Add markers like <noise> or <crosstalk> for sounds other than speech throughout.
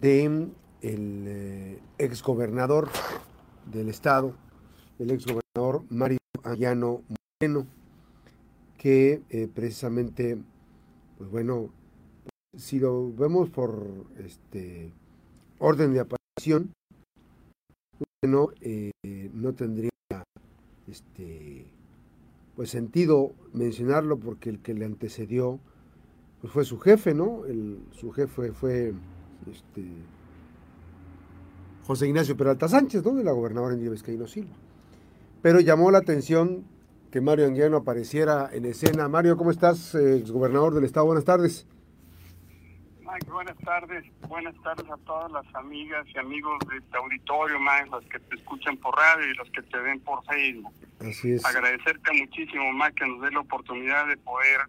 de el eh, exgobernador del estado, el exgobernador Mario Anguiano Moreno, que eh, precisamente, pues bueno, si lo vemos por este orden de aparición, no, eh, no tendría este pues sentido mencionarlo porque el que le antecedió pues fue su jefe, ¿no? Su jefe fue este, José Ignacio Peralta Sánchez, ¿no? De la gobernadora Indira Vizcaíno Silva. Pero llamó la atención que Mario Anguiano apareciera en escena. Mario, ¿cómo estás, exgobernador del Estado? Buenas tardes. Mike, buenas tardes. Buenas tardes a todas las amigas y amigos de este auditorio, Mike, los que te escuchan por radio y los que te ven por Facebook. Así es. Agradecerte muchísimo, Mike, que nos dé la oportunidad de poder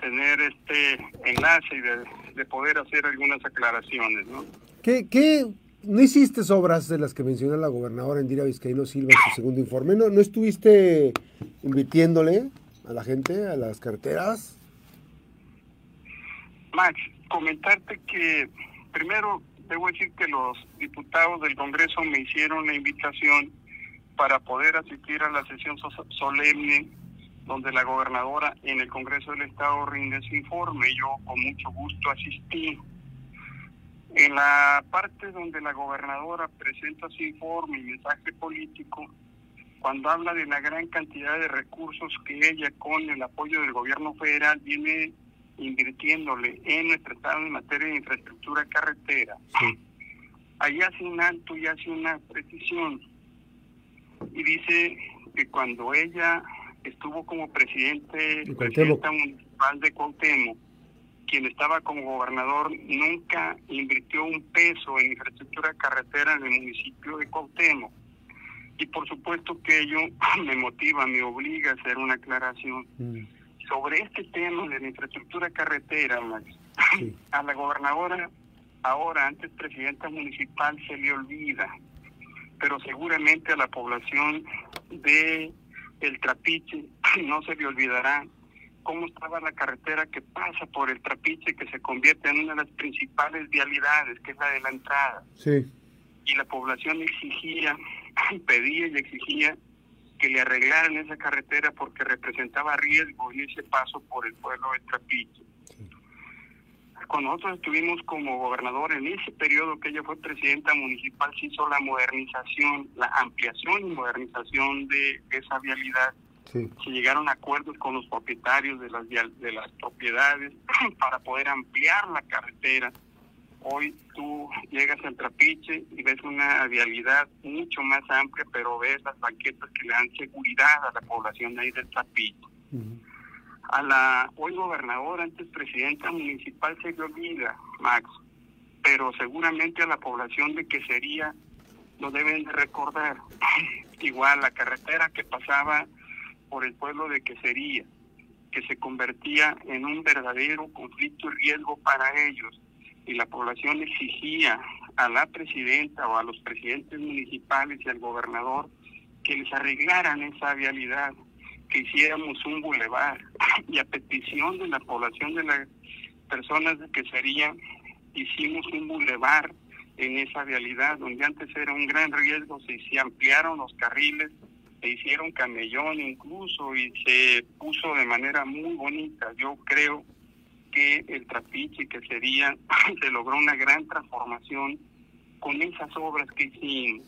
tener este enlace y de, de poder hacer algunas aclaraciones, ¿no? ¿Qué, qué, no hiciste obras de las que menciona la gobernadora Indira Vizcaíno Silva en su segundo informe? ¿No, no estuviste invirtiéndole a la gente, a las carteras? Max, comentarte que primero debo decir que los diputados del Congreso me hicieron la invitación para poder asistir a la sesión solemne donde la gobernadora en el Congreso del Estado rinde su informe. Yo con mucho gusto asistí. En la parte donde la gobernadora presenta su informe y mensaje político, cuando habla de la gran cantidad de recursos que ella con el apoyo del gobierno federal viene invirtiéndole en nuestro estado en materia de infraestructura carretera, sí. ahí hace un alto y hace una precisión y dice que cuando ella estuvo como presidente presidenta municipal de Cuauhtémoc, quien estaba como gobernador nunca invirtió un peso en infraestructura carretera en el municipio de Cuauhtémoc. Y por supuesto que ello <clears throat> me motiva, me obliga a hacer una aclaración. Mm. Sobre este tema de la infraestructura carretera, Max, sí. <clears throat> a la gobernadora, ahora antes presidenta municipal, se le olvida, pero seguramente a la población de el Trapiche <clears throat> no se le olvidará cómo estaba la carretera que pasa por el Trapiche, que se convierte en una de las principales vialidades, que es la de la entrada. Sí. Y la población exigía, <clears throat> pedía y exigía que le arreglaran esa carretera porque representaba riesgo en ese paso por el pueblo de Trapiche. Cuando nosotros estuvimos como gobernador en ese periodo que ella fue presidenta municipal, se hizo la modernización, la ampliación y modernización de esa vialidad. Sí. Se llegaron a acuerdos con los propietarios de las, de las propiedades <clears throat> para poder ampliar la carretera. Hoy tú llegas al Trapiche y ves una vialidad mucho más amplia, pero ves las banquetas que le dan seguridad a la población ahí del Trapiche. A la hoy gobernadora, antes presidenta municipal, se le olvida, Max, pero seguramente a la población de que sería lo deben de recordar. <clears throat> Igual la carretera que pasaba por el pueblo de Quesería, que se convertía en un verdadero conflicto y riesgo para ellos. Y la población exigía a la presidenta o a los presidentes municipales y al gobernador que les arreglaran esa vialidad, que hiciéramos un bulevar. <laughs> Y a petición de la población de las personas de Quesería, hicimos un bulevar en esa vialidad, donde antes era un gran riesgo, se, se ampliaron los carriles se hicieron camellón incluso y se puso de manera muy bonita. Yo creo que el trapiche que sería, <laughs> se logró una gran transformación con esas obras que hicimos.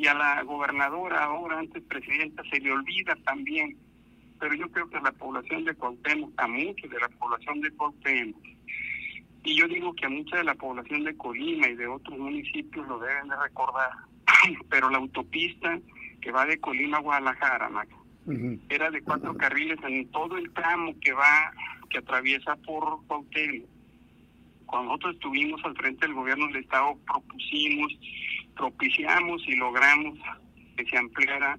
Y a la gobernadora, ahora antes presidenta, se le olvida también, pero yo creo que a la población de Cuauhtémoc, a mucha de la población de Cuauhtémoc, y yo digo que a mucha de la población de Colima y de otros municipios lo deben de recordar, <clears throat> pero la autopista que va de Colima a Guadalajara. Uh -huh. Era de cuatro carriles en todo el tramo que va, que atraviesa por Cuauhtémoc. Cuando nosotros estuvimos al frente del gobierno del Estado, propusimos, propiciamos y logramos que se ampliara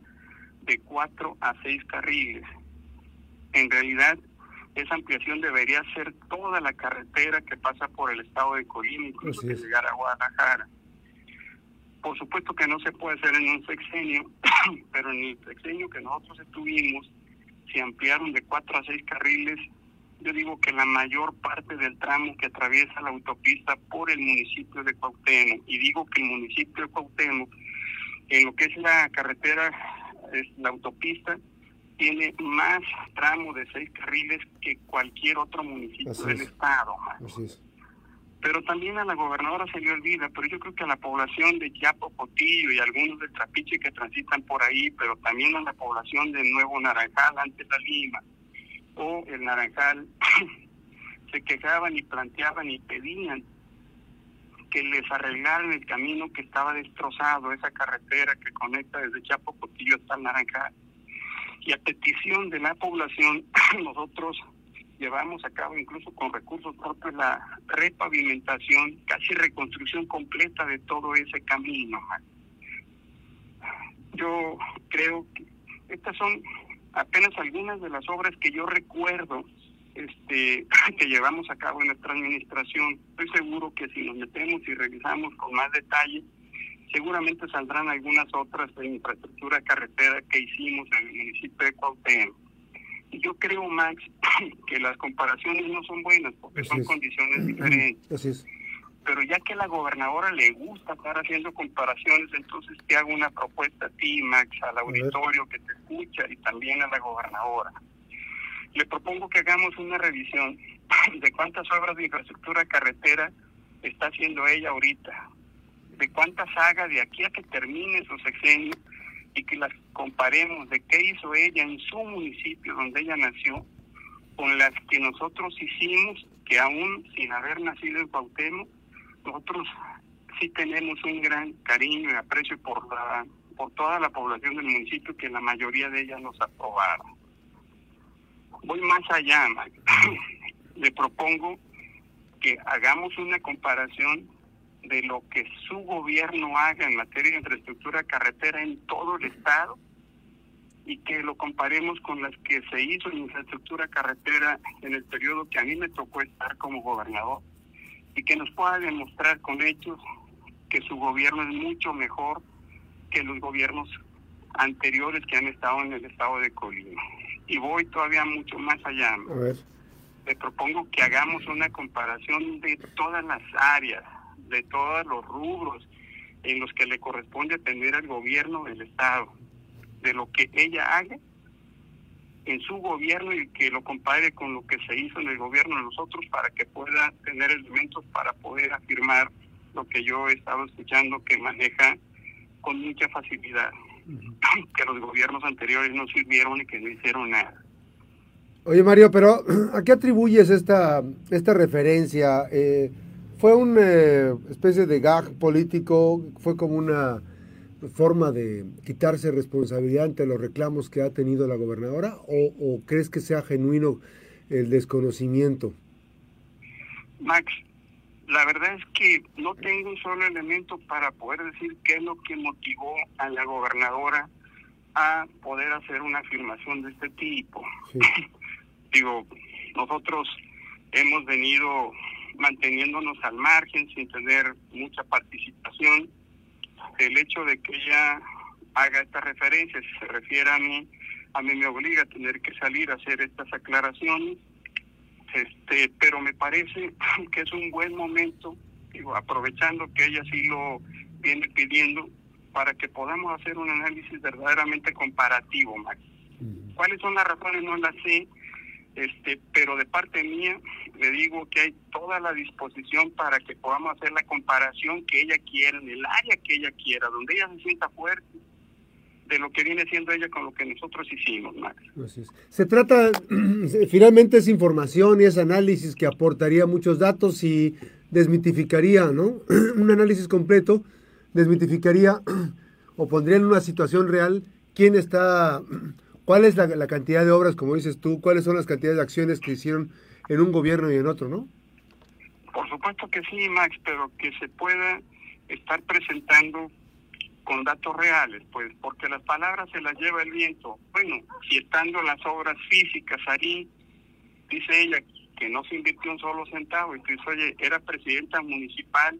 de cuatro a seis carriles. En realidad, esa ampliación debería ser toda la carretera que pasa por el estado de Colima, incluso que llegar a Guadalajara. Por supuesto que no se puede hacer en un sexenio, <clears throat> pero en el sexenio que nosotros estuvimos, se ampliaron de cuatro a seis carriles yo digo que la mayor parte del tramo que atraviesa la autopista por el municipio de Cuauhtémoc, y digo que el municipio de Cuauhtémoc, en lo que es la carretera, es la autopista, tiene más tramo de seis carriles que cualquier otro municipio del estado. Pero también a la gobernadora se le olvida, pero yo creo que a la población de Yapocotillo y algunos de Trapiche que transitan por ahí, pero también a la población de Nuevo Naranjal, antes la Lima, o el Naranjal, <coughs> se quejaban y planteaban y pedían que les arreglaran el camino que estaba destrozado, esa carretera que conecta desde Chapocotillo hasta el Naranjal. Y a petición de la población, <coughs> nosotros llevamos a cabo incluso con recursos propios la repavimentación, casi reconstrucción completa de todo ese camino. Yo creo que estas son apenas algunas de las obras que yo recuerdo este, <laughs> que llevamos a cabo en nuestra administración. Estoy seguro que si nos metemos y revisamos con más detalle, seguramente saldrán algunas otras de infraestructura carretera que hicimos en el municipio de Cuauhtémoc. Y yo creo, Max, <laughs> que las comparaciones no son buenas porque son condiciones diferentes. Pero ya que a la gobernadora le gusta estar haciendo comparaciones, entonces te hago una propuesta a ti, Max, al auditorio que te escucha y también a la gobernadora. Le propongo que hagamos una revisión de cuántas obras de infraestructura carretera está haciendo ella ahorita, de cuántas haga de aquí a que termine su sexenio y que las comparemos de qué hizo ella en su municipio donde ella nació con las que nosotros hicimos, que aún sin haber nacido en Cuauhtémoc, nosotros sí tenemos un gran cariño y aprecio por la por toda la población del municipio que la mayoría de ellas nos aprobaron. Voy más allá, <laughs> le propongo que hagamos una comparación de lo que su gobierno haga en materia de infraestructura carretera en todo el estado y que lo comparemos con las que se hizo en infraestructura carretera en el periodo que a mí me tocó estar como gobernador y que nos pueda demostrar con hechos que su gobierno es mucho mejor que los gobiernos anteriores que han estado en el estado de Colima. Y voy todavía mucho más allá. Le propongo que hagamos una comparación de todas las áreas, de todos los rubros en los que le corresponde atender al gobierno del Estado, de lo que ella haga en su gobierno y que lo compare con lo que se hizo en el gobierno de nosotros para que pueda tener elementos para poder afirmar lo que yo he estado escuchando que maneja con mucha facilidad, <clears throat> que los gobiernos anteriores no sirvieron y que no hicieron nada. Oye Mario, pero <clears throat> ¿a qué atribuyes esta, esta referencia? Eh, ¿Fue una eh, especie de gag político? ¿Fue como una forma de quitarse responsabilidad ante los reclamos que ha tenido la gobernadora? ¿O, crees que sea genuino el desconocimiento? Max, la verdad es que no tengo un solo elemento para poder decir qué es lo que motivó a la gobernadora a poder hacer una afirmación de este tipo. <laughs> Digo, nosotros hemos venido manteniéndonos al margen sin tener mucha participación. El hecho de que ella haga esta referencia, si se refiere a mí, a mí me obliga a tener que salir a hacer estas aclaraciones, este, pero me parece <laughs> que es un buen momento, digo, aprovechando que ella sí lo viene pidiendo, para que podamos hacer un análisis verdaderamente comparativo, Max. ¿Cuáles son las razones? No las sé, este, pero de parte mía le digo que hay toda la disposición para que podamos hacer la comparación que ella quiera, en el área que ella quiera, donde ella se sienta fuerte, de lo que viene siendo ella con lo que nosotros hicimos, Max. Se trata, <clears throat> finalmente es información y es análisis que aportaría muchos datos y desmitificaría, ¿no? <clears throat> Un análisis completo desmitificaría <clears throat> o pondría en una situación real quién está ¿Cuál es la, cantidad de obras, como dices tú? ¿Cuáles son las cantidades de acciones que hicieron en un gobierno y en otro, no? Por supuesto que sí, Max, pero que se pueda estar presentando con datos reales, pues, porque las palabras se las lleva el viento. Bueno, si estando las obras físicas ahí, dice ella que no se invirtió un solo centavo, dices, oye, era presidenta municipal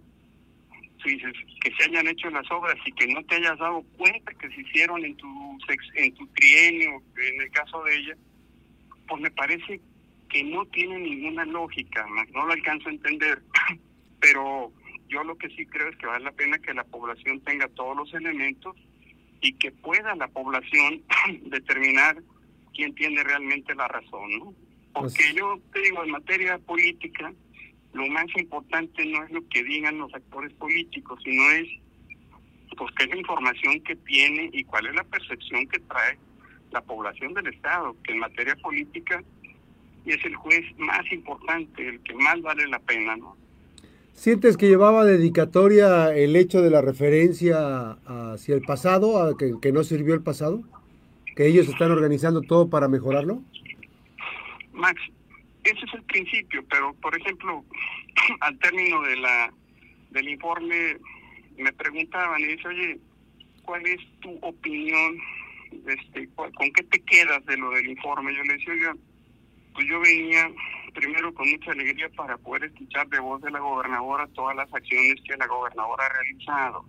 que se hayan hecho las obras y que no te hayas dado cuenta que se hicieron en tu, en tu trienio, en el caso de ella, pues me parece que no tiene ninguna lógica, no lo alcanzo a entender, <clears throat> pero yo lo que sí creo es que vale la pena que la población tenga todos los elementos y que pueda la población <clears throat> determinar quién tiene realmente la razón, ¿no? Porque pues yo te digo, en materia política, lo más importante no es lo que digan los actores políticos, sino es pues qué es la información que tiene y cuál es la percepción que trae la población del Estado, que en materia política es el juez más importante, el que más vale la pena, ¿no? ¿Sientes que llevaba dedicatoria el hecho de la referencia hacia el pasado, a que, que no sirvió el pasado? ¿Que ellos están organizando todo para mejorarlo? Max, ese es el principio, pero por ejemplo, <clears throat> al término de la del informe me preguntaban y dice, oye, ¿cuál es tu opinión? Este, ¿Con qué te quedas de lo del informe? Yo le decía, oiga, pues yo venía primero con mucha alegría para poder escuchar de voz de la gobernadora todas las acciones que la gobernadora ha realizado.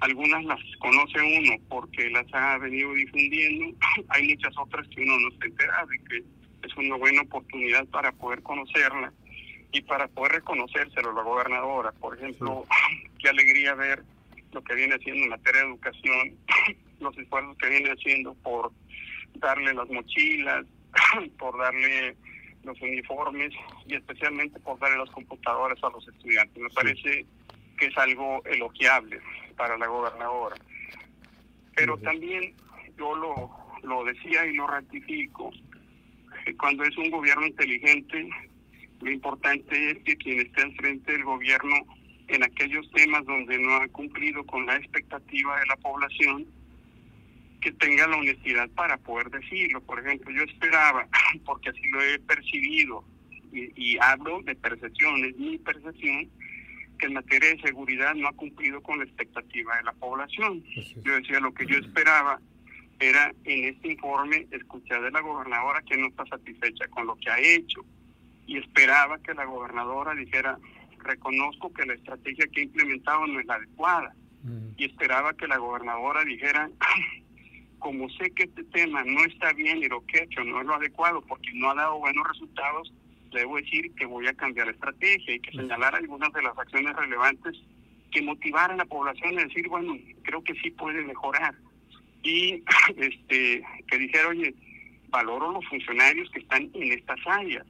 Algunas las conoce uno porque las ha venido difundiendo, <clears throat> hay muchas otras que uno no se entera de que es una buena oportunidad para poder conocerla y para poder reconocérselo a la gobernadora. Por ejemplo, <laughs> qué alegría ver lo que viene haciendo en materia de educación, <laughs> los esfuerzos que viene haciendo por darle las mochilas, <laughs> por darle los uniformes y especialmente por darle las computadoras a los estudiantes. Me parece que es algo elogiable para la gobernadora. Pero también yo lo, lo decía y lo ratifico, cuando es un gobierno inteligente, lo importante es que quien esté al frente del gobierno en aquellos temas donde no ha cumplido con la expectativa de la población, que tenga la honestidad para poder decirlo. Por ejemplo, yo esperaba, <laughs> porque así lo he percibido, y, hablo de percepciones, mi percepción, que en materia de seguridad no ha cumplido con la expectativa de la población. Yo decía, lo que yo esperaba era en este informe escuchar de la gobernadora que no está satisfecha con lo que ha hecho y esperaba que la gobernadora dijera, reconozco que la estrategia que ha implementado no es la adecuada. Y esperaba que la gobernadora dijera, <laughs> como sé que este tema no está bien y lo que he hecho no es lo adecuado porque no ha dado buenos resultados, debo decir que voy a cambiar la estrategia y que señalar algunas de las acciones relevantes que motivaran a la población a decir, bueno, creo que sí puede mejorar. Y <laughs> este que dijera, oye, valoro los funcionarios que están en estas áreas.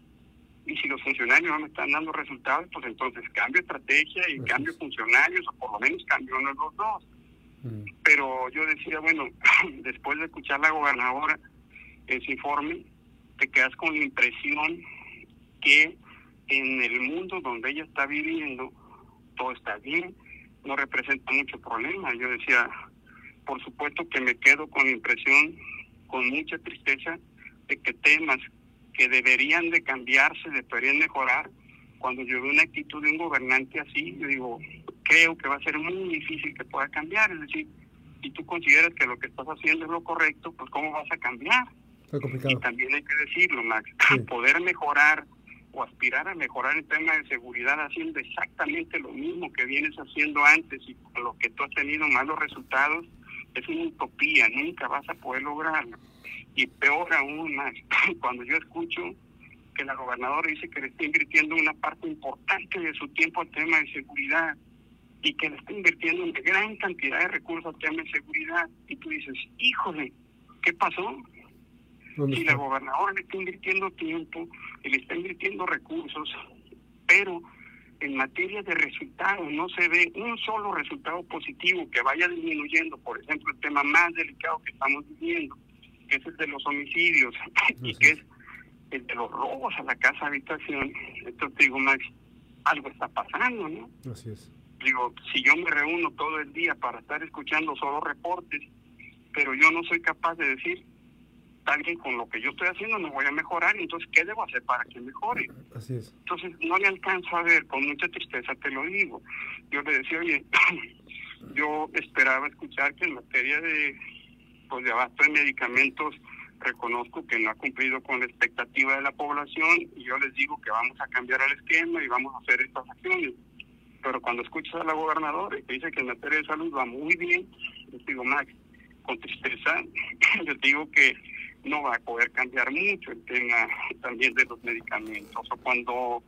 Y si los funcionarios no me están dando resultados, pues entonces cambio estrategia y cambio funcionarios, o por lo menos cambio uno de los dos. Mm. Pero yo decía, bueno, <laughs> después de escuchar la gobernadora ese informe, te quedas con la impresión que en el mundo donde ella está viviendo todo está bien, no representa mucho problema. Yo decía, por supuesto que me quedo con la impresión, con mucha tristeza, de que temas que deberían de cambiarse, deberían mejorar, cuando yo veo una actitud de un gobernante así, yo digo, creo que va a ser muy difícil que pueda cambiar. Es decir, si tú consideras que lo que estás haciendo es lo correcto, pues ¿cómo vas a cambiar? Y también hay que decirlo, Max, poder mejorar o aspirar a mejorar el tema de seguridad haciendo exactamente lo mismo que vienes haciendo antes y con lo que tú has tenido malos resultados, es una utopía, nunca vas a poder lograrlo. Y peor aún, Max, <laughs> cuando yo escucho que la gobernadora dice que le está invirtiendo una parte importante de su tiempo al tema de seguridad, y que le está invirtiendo una gran cantidad de recursos al tema de seguridad. Y tú dices, híjole, ¿qué pasó? Si la gobernadora le está invirtiendo tiempo y le está invirtiendo recursos, pero en materia de resultados no se ve un solo resultado positivo que vaya disminuyendo, por ejemplo, el tema más delicado que estamos viviendo, que es el de los homicidios y que es el de los robos a la casa habitación. Entonces digo, Max, algo está pasando, ¿no? Así es digo, si yo me reúno todo el día para estar escuchando solo reportes, pero yo no soy capaz de decir, alguien con lo que yo estoy haciendo no voy a mejorar, entonces, ¿qué debo hacer para que mejore? Así es. Entonces, no le alcanzo a ver, con mucha tristeza te lo digo. Yo le decía, oye, <coughs> yo esperaba escuchar que en materia de, pues, de abasto de medicamentos, reconozco que no ha cumplido con la expectativa de la población y yo les digo que vamos a cambiar el esquema y vamos a hacer estas acciones pero cuando escuchas a la gobernadora y te dice que en materia de salud va muy bien, yo digo, Max, con tristeza, <coughs> yo digo que no va a poder cambiar mucho el tema también de los medicamentos. O cuando,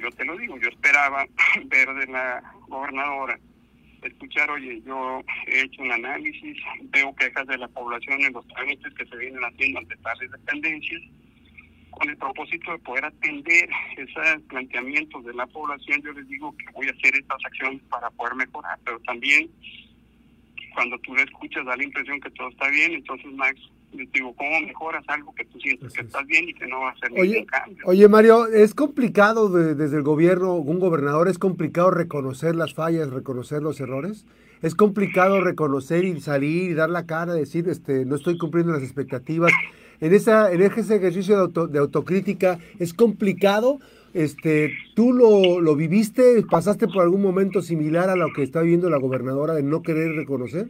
yo te lo digo, yo esperaba <laughs> ver de la gobernadora, escuchar, oye, yo he hecho un análisis, veo quejas de la población en los trámites que se vienen haciendo ante tales dependencias, con el propósito de poder atender esos planteamientos de la población, yo les digo que voy a hacer estas acciones para poder mejorar, pero también cuando tú le escuchas da la impresión que todo está bien, entonces Max, digo, ¿cómo mejoras algo que tú sientes que estás bien y que no va a ser ningún cambio? Oye Mario, es complicado desde el gobierno, un gobernador, es complicado reconocer las fallas, reconocer los errores. Es complicado reconocer y salir y dar la cara, decir, este, no estoy cumpliendo las expectativas. En, esa, en ese ejercicio de, de autocrítica, ¿es complicado? Este, ¿Tú lo, lo viviste? ¿Pasaste por algún momento similar a lo que está viviendo la gobernadora de no querer reconocer?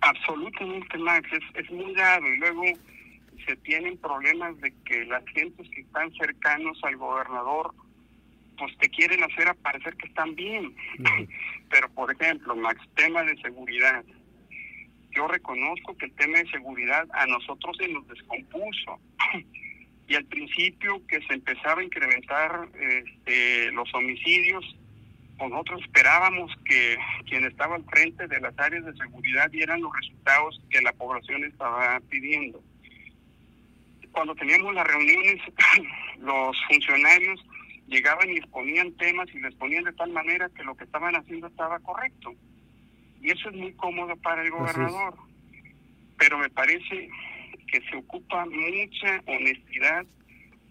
Absolutamente, Max. Es, es muy grave. Y luego se tienen problemas de que las gentes que están cercanos al gobernador pues te quieren hacer aparecer que están bien. <laughs> Pero, por ejemplo, Max, tema de seguridad. Yo reconozco que el tema de seguridad a nosotros se nos descompuso. <laughs> y al principio que se empezaba a incrementar este, los homicidios, nosotros esperábamos que quien estaba al frente de las áreas de seguridad dieran los resultados que la población estaba pidiendo. Cuando teníamos las reuniones, <laughs> los funcionarios llegaban y exponían temas y les ponían de tal manera que lo que estaban haciendo estaba correcto. Y eso es muy cómodo para el gobernador. Pero me parece que se ocupa mucha honestidad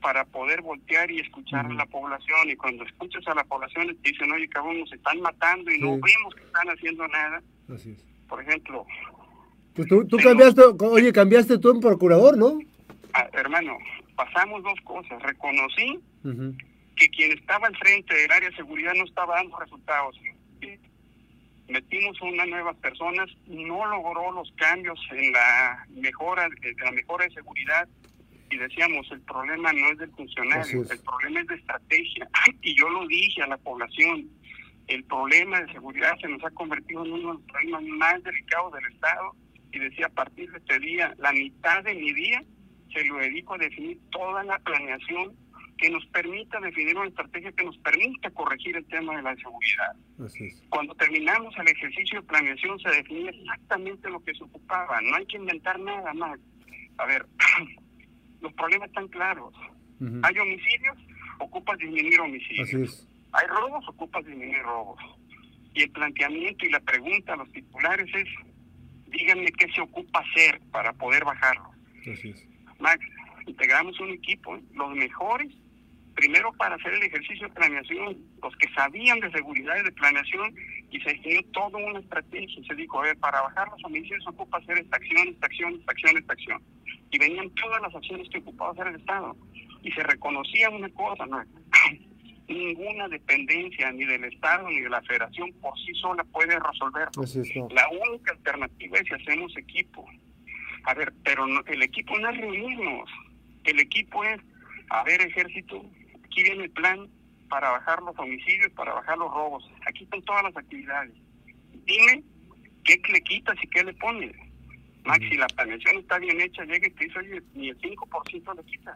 para poder voltear y escuchar a la población. Y cuando escuchas a la población, te dicen, oye, cabrón, nos están matando y no vemos que están haciendo nada. Así es. Por ejemplo. Pues tú, cambiaste, oye, cambiaste tú en procurador, ¿no? Ah, hermano, pasamos dos cosas. Reconocí que quien estaba al frente del área de seguridad no estaba dando resultados metimos unas nuevas personas, no logró los cambios en la mejora, en la mejora de seguridad y decíamos, el problema no es del funcionario, el problema es de estrategia. <laughs> Y yo lo dije a la población, el problema de seguridad se nos ha convertido en uno de los problemas más delicados del Estado y decía, a partir de este día, la mitad de mi día se lo dedico a definir toda la planeación que nos permita definir una estrategia que nos permita corregir el tema de la seguridad. Cuando terminamos el ejercicio de planeación se definía exactamente lo que se ocupaba, no hay que inventar nada más. A ver, <clears throat> los problemas están claros. Hay homicidios, ocupas disminuir homicidios. Hay robos, ocupas disminuir robos. Y el planteamiento y la pregunta a los titulares es, díganme qué se ocupa hacer para poder bajarlo. Max, integramos un equipo, ¿eh? los mejores primero para hacer el ejercicio de planeación, los que sabían de seguridad y de planeación, y se definió toda una estrategia. Se dijo, a ver, para bajar los homicidios ocupa hacer esta acción, esta acción, esta acción, esta acción. Y venían todas las acciones que ocupaba hacer el Estado. Y se reconocía una cosa, ¿no? <laughs> ninguna dependencia ni del Estado ni de la Federación por sí sola puede resolverlo. La única alternativa es si hacemos equipo. A ver, pero el equipo no es reunirnos. El equipo es, a ver, ejército, aquí viene el plan para bajar los homicidios, para bajar los robos. Aquí están todas las actividades. Dime qué le quitas y qué le pones. Max, si la planeación está bien hecha, llega y te dice, oye, ni el 5% le quita.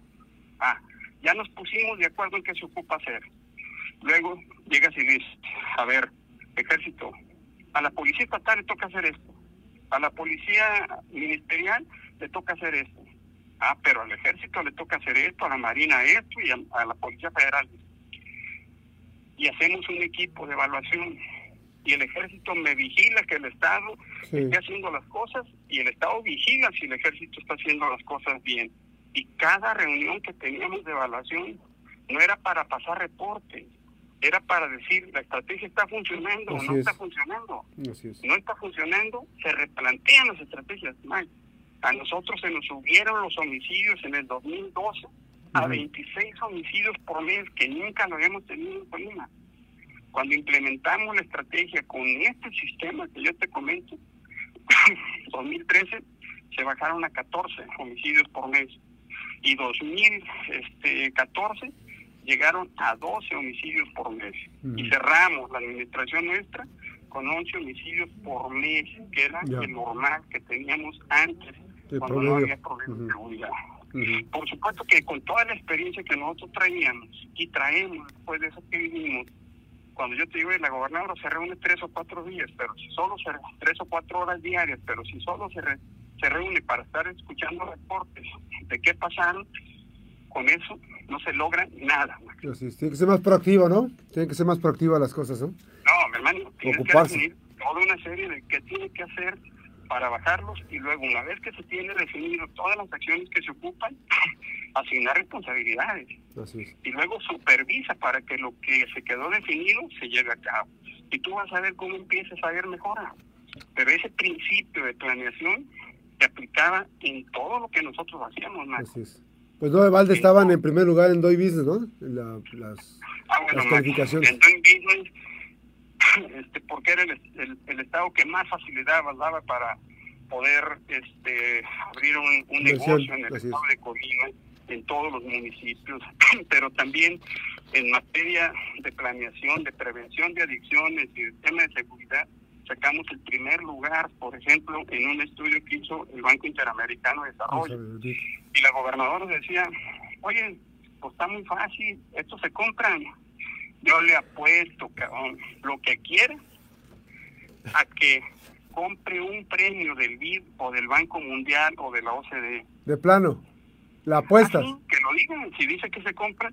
Ah, ya nos pusimos de acuerdo en qué se ocupa hacer. Luego llegas y dices, a ver, ejército, a la policía estatal le toca hacer esto, a la policía ministerial le toca hacer esto, Ah, pero al ejército le toca hacer esto, a la marina esto y a, la policía federal. Y hacemos un equipo de evaluación y el ejército me vigila que el Estado esté haciendo las cosas y el Estado vigila si el ejército está haciendo las cosas bien. Y cada reunión que teníamos de evaluación no era para pasar reportes, era para decir la estrategia está funcionando o no está funcionando. No está funcionando, se replantean las estrategias. Más a nosotros se nos subieron los homicidios en el 2012 a 26 homicidios por mes, que nunca lo habíamos tenido en Colima. Cuando implementamos la estrategia con este sistema que yo te comento, <laughs> 2013 se bajaron a 14 homicidios por mes y 2014 llegaron a 12 homicidios por mes. Y cerramos la administración nuestra con 11 homicidios por mes, que era el normal que teníamos antes cuando no había problemas de seguridad. Por supuesto que con toda la experiencia que nosotros traíamos y traemos después de eso que vivimos, cuando yo te digo, la gobernadora se reúne tres o cuatro días, pero si solo se tres o cuatro horas diarias, pero si solo se, se reúne para estar escuchando reportes de qué pasaron, con eso no se logra nada. tiene que ser más proactivo, ¿no? Tiene que ser más proactiva las cosas, ¿no? No, mi hermano, tiene que definir toda una serie de qué tiene que hacer para bajarlos y luego una vez que se tiene definido todas las acciones que se ocupan, <laughs> asignar responsabilidades. Y luego supervisa para que lo que se quedó definido se lleve a cabo. Y tú vas a ver cómo empiezas a ver mejora. Pero ese principio de planeación se aplicaba en todo lo que nosotros hacíamos, Pues no, Valde estaban en primer lugar en Doy Business, ¿no? La, las, ah, las calificaciones. En Doy Business <coughs> este, porque era el, el, estado que más facilidad daba para poder este, abrir un, negocio en el estado de Colima, en todos los municipios, <coughs> pero también en materia de planeación, de prevención de adicciones y de tema de seguridad, sacamos el primer lugar, por ejemplo, en un estudio que hizo el Banco Interamericano de Desarrollo. Y la gobernadora decía, oye, pues está muy fácil, esto se compra yo le apuesto, cabrón, lo que quiera a que compre un premio del BID o del Banco Mundial o de la OCDE. De plano, la apuestas. que lo digan, si dice que se compra,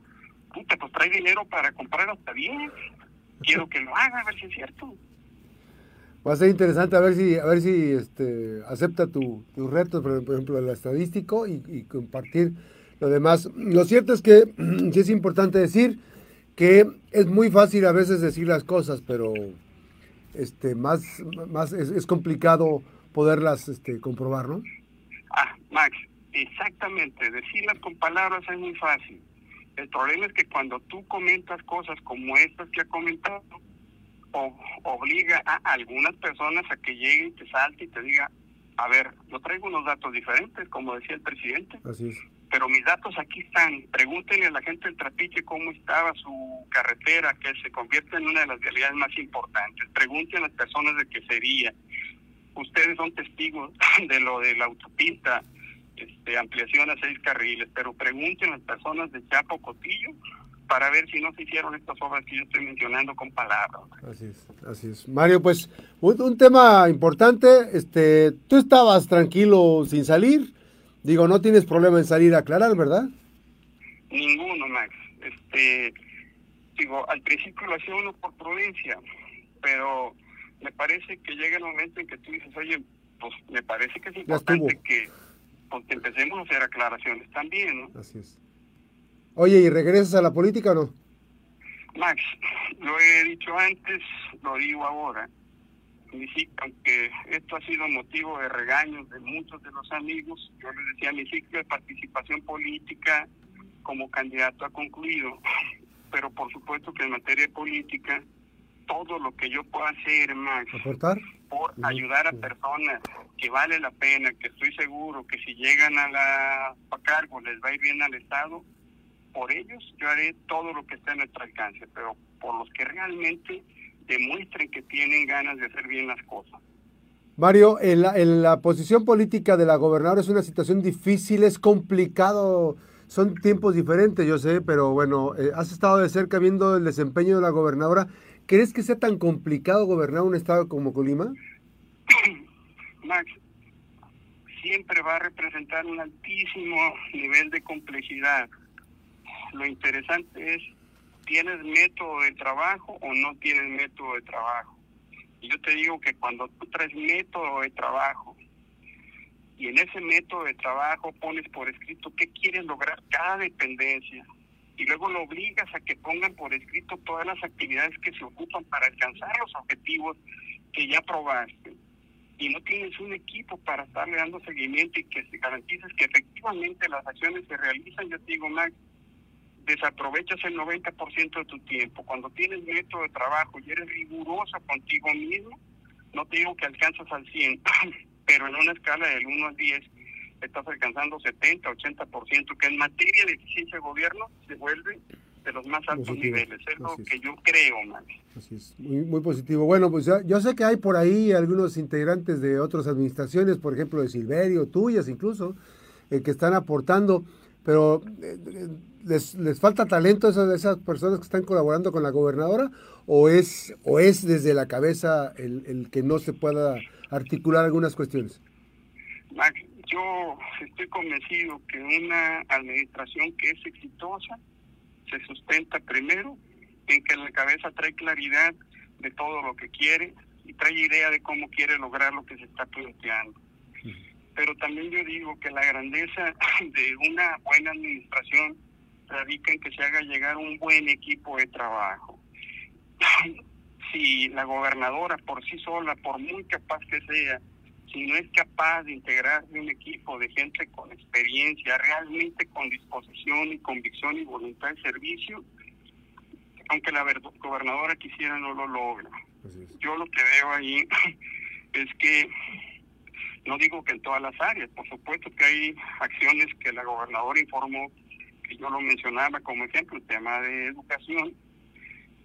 puta, pues trae dinero para comprar hasta bien. Quiero que lo haga, a ver si es cierto. Va a ser interesante a ver si, a ver si este, acepta tu, tus retos, por ejemplo, el estadístico y, y compartir lo demás. Lo cierto es que <clears throat> sí es importante decir que es muy fácil a veces decir las cosas, pero este más, más es, complicado poderlas este, comprobar, ¿no? Ah, Max, exactamente. Decirlas con palabras es muy fácil. El problema es que cuando tú comentas cosas como estas que ha comentado, o, obliga a algunas personas a que lleguen te salte y te diga, a ver, yo traigo unos datos diferentes, como decía el presidente. Así es pero mis datos aquí están. Pregúntenle a la gente del Trapiche cómo estaba su carretera, que se convierte en una de las realidades más importantes. Pregunten a las personas de qué sería. Ustedes son testigos <laughs> de lo de la autopista, este, ampliación a seis carriles, pero pregunten a las personas de Chapo Cotillo para ver si no se hicieron estas obras que yo estoy mencionando con palabras. Así es, así es. Mario, pues un, un tema importante, este, tú estabas tranquilo sin salir, Digo, no tienes problema en salir a aclarar, ¿verdad? Ninguno, Max. Este, digo, al principio lo hacía uno por prudencia, pero me parece que llega el momento en que tú dices, oye, pues me parece que es importante que, pues, empecemos a hacer aclaraciones también, ¿no? Así es. Oye, ¿y regresas a la política o no? Max, lo he dicho antes, lo digo ahora mi ciclo, aunque esto ha sido motivo de regaños de muchos de los amigos, yo les decía, mi ciclo de participación política como candidato ha concluido, pero por supuesto que en materia política, todo lo que yo pueda hacer, más por ayudar a personas que vale la pena, que estoy seguro que si llegan a la a cargo les va a ir bien al Estado, por ellos yo haré todo lo que esté a nuestro alcance, pero por los que realmente demuestren que tienen ganas de hacer bien las cosas. Mario, en la, en la posición política de la gobernadora es una situación difícil, es complicado, son tiempos diferentes, yo sé, pero bueno, eh, has estado de cerca viendo el desempeño de la gobernadora. ¿Crees que sea tan complicado gobernar un estado como Colima? <clears throat> Max, siempre va a representar un altísimo nivel de complejidad. Lo interesante es ¿tienes método de trabajo o no tienes método de trabajo? Yo te digo que cuando tú traes método de trabajo y en ese método de trabajo pones por escrito qué quieres lograr cada dependencia y luego lo obligas a que pongan por escrito todas las actividades que se ocupan para alcanzar los objetivos que ya probaste y no tienes un equipo para estarle dando seguimiento y que garantices que efectivamente las acciones se realizan, yo te digo, Max, desaprovechas el 90% de tu tiempo. Cuando tienes método de trabajo y eres riguroso contigo mismo, no te digo que alcanzas al 100, <clears throat> pero en una escala del 1 al 10 estás alcanzando 70, 80%, que en materia de eficiencia de gobierno se vuelve de los más altos niveles. Es lo que yo creo, man. Así es, muy, muy positivo. Bueno, pues yo sé que hay por ahí algunos integrantes de otras administraciones, por ejemplo de Silverio, tuyas incluso, eh, que están aportando, pero eh, les, les falta talento a esas, esas personas que están colaborando con la gobernadora o es, o es desde la cabeza el, el que no se pueda articular algunas cuestiones. Max, yo estoy convencido que una administración que es exitosa se sustenta primero en que la cabeza trae claridad de todo lo que quiere y trae idea de cómo quiere lograr lo que se está planteando. Pero también yo digo que la grandeza <laughs> de una buena administración radica en que se haga llegar un buen equipo de trabajo. <laughs> Si la gobernadora por sí sola, por muy capaz que sea, si no es capaz de integrar un equipo de gente con experiencia, realmente con disposición y convicción y voluntad de servicio, aunque la gobernadora quisiera no lo logra. Yo lo que veo ahí <laughs> es que, no digo que en todas las áreas, por supuesto que hay acciones que la gobernadora informó, que yo lo mencionaba como ejemplo, el tema de educación,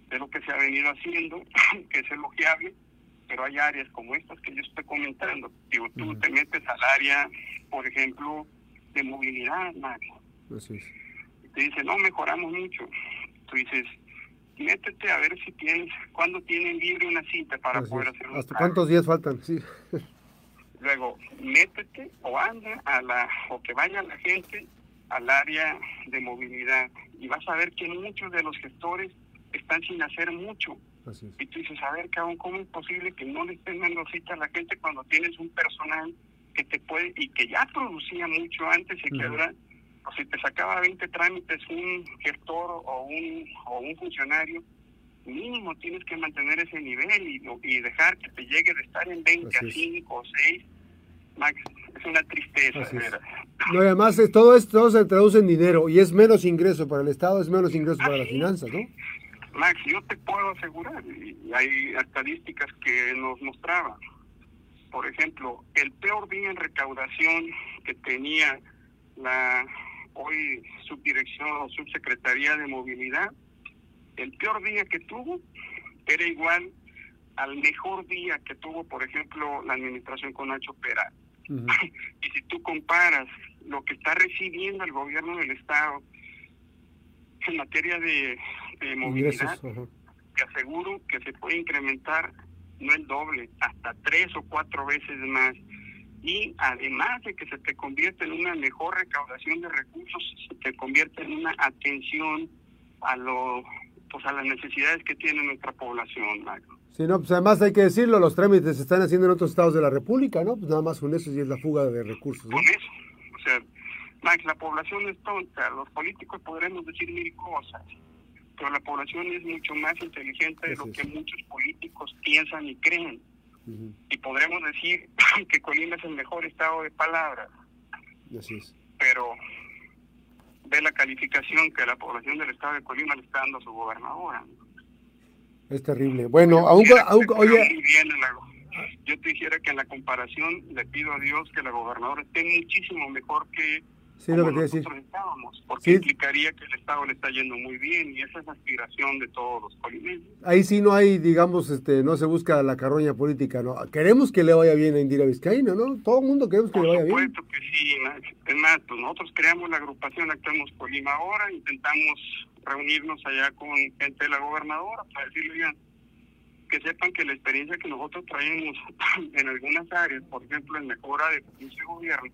de lo que se ha venido haciendo, <clears throat> que es elogiable, pero hay áreas como estas que yo estoy comentando. Digo, tú te metes al área, por ejemplo, de movilidad, Mario. Y te dice, no, mejoramos mucho. Tú dices, métete a ver si tienes, cuándo tienen libre una cita para poder hacer un ¿Hasta cuántos días faltan? Sí. <laughs> Luego, métete o anda a la, o que vaya la gente al área de movilidad y vas a ver que muchos de los gestores están sin hacer mucho. Y tú dices, a ver, cabrón, ¿cómo es posible que no le estén dando cita a la gente cuando tienes un personal que te puede, y que ya producía mucho antes y que ahora, o si te sacaba 20 trámites un gestor o un, o un funcionario, mínimo tienes que mantener ese nivel y, y dejar que te llegue de estar en 20 a 5 o 6. Max, es una tristeza, verdad. No, además, todo esto se traduce en dinero y es menos ingreso para el Estado, es menos ingreso para las finanzas, ¿no? Max, yo te puedo asegurar, y hay estadísticas que nos mostraban, por ejemplo, el peor día en recaudación que tenía la hoy subdirección o subsecretaría de movilidad, el peor día que tuvo era igual al mejor día que tuvo, por ejemplo, la administración con Nacho Pera. <laughs> y si tú comparas lo que está recibiendo el gobierno del Estado en materia de de movilidad, te aseguro que se puede incrementar no el doble, hasta tres o cuatro veces más. Y además de que se te convierte en una mejor recaudación de recursos, se te convierte en una atención a lo pues a las necesidades que tiene nuestra población, Mario. Sí, no, pues además hay que decirlo, los trámites se están haciendo en otros estados de la República, ¿no? Pues nada más con eso y es la fuga de recursos. Con eso, o sea, Max, la población es tonta, los políticos podremos decir mil cosas, pero la población es mucho más inteligente de lo que muchos políticos piensan y creen. Y podremos decir <laughs> que Colima es el mejor estado de palabras. Pero ve la calificación que la población del estado de Colima le está dando a su gobernadora. Es terrible. Bueno, aún, oye... yo te dijera que en la comparación le pido a Dios que la gobernadora esté muchísimo mejor que Sí, lo que nosotros estábamos, porque implicaría que el Estado le está yendo muy bien y esa es la aspiración de todos los colimenses. Ahí sí no hay, digamos, este, no se busca la carroña política, ¿no? Queremos que le vaya bien a Indira Vizcaína, ¿no? Todo el mundo queremos que le vaya bien. Por supuesto que sí, es más, pues nosotros creamos la agrupación Actuamos Colima ahora, intentamos reunirnos allá con gente de la gobernadora para decirle, que sepan que la experiencia que nosotros traemos <laughs> en algunas áreas, por ejemplo, en mejora de ese gobierno,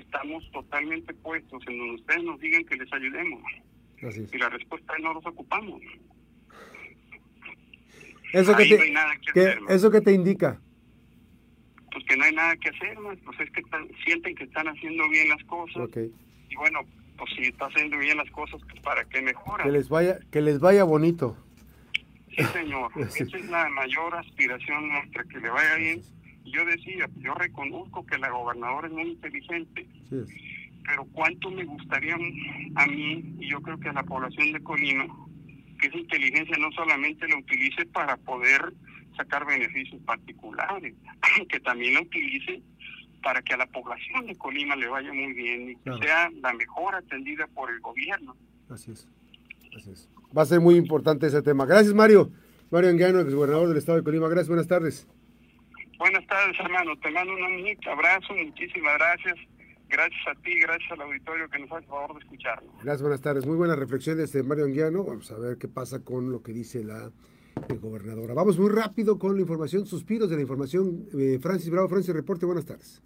estamos totalmente puestos en donde ustedes nos digan que les ayudemos. Y la respuesta es no los ocupamos. ¿Eso que, te, ¿Eso que te indica? Pues que no hay nada que hacer, pues es que sienten que están haciendo bien las cosas. Y bueno, pues si está haciendo bien las cosas, pues para que mejoran. Que les vaya, que les vaya bonito. Sí, señor. <laughs> Esa es la mayor aspiración nuestra, que le vaya bien yo decía, yo reconozco que la gobernadora es muy inteligente, pero cuánto me gustaría a mí, y yo creo que a la población de Colima, que esa inteligencia no solamente la utilice para poder sacar beneficios particulares, <laughs> que también la utilice para que a la población de Colima le vaya muy bien y que sea la mejor atendida por el gobierno. Así es. Va a ser muy importante ese tema. Gracias, Mario. Mario Anguiano, exgobernador del Estado de Colima. Gracias, buenas tardes. Buenas tardes, hermano. Te mando un abrazo. Muchísimas gracias. Gracias a ti, gracias al auditorio que nos hace el favor de escucharlo. Gracias, buenas tardes. Muy buenas reflexiones de Mario Anguiano. Vamos a ver qué pasa con lo que dice la gobernadora. Vamos muy rápido con la información, suspiros de la información. Eh, Francis Bravo, Francis Reporte, buenas tardes.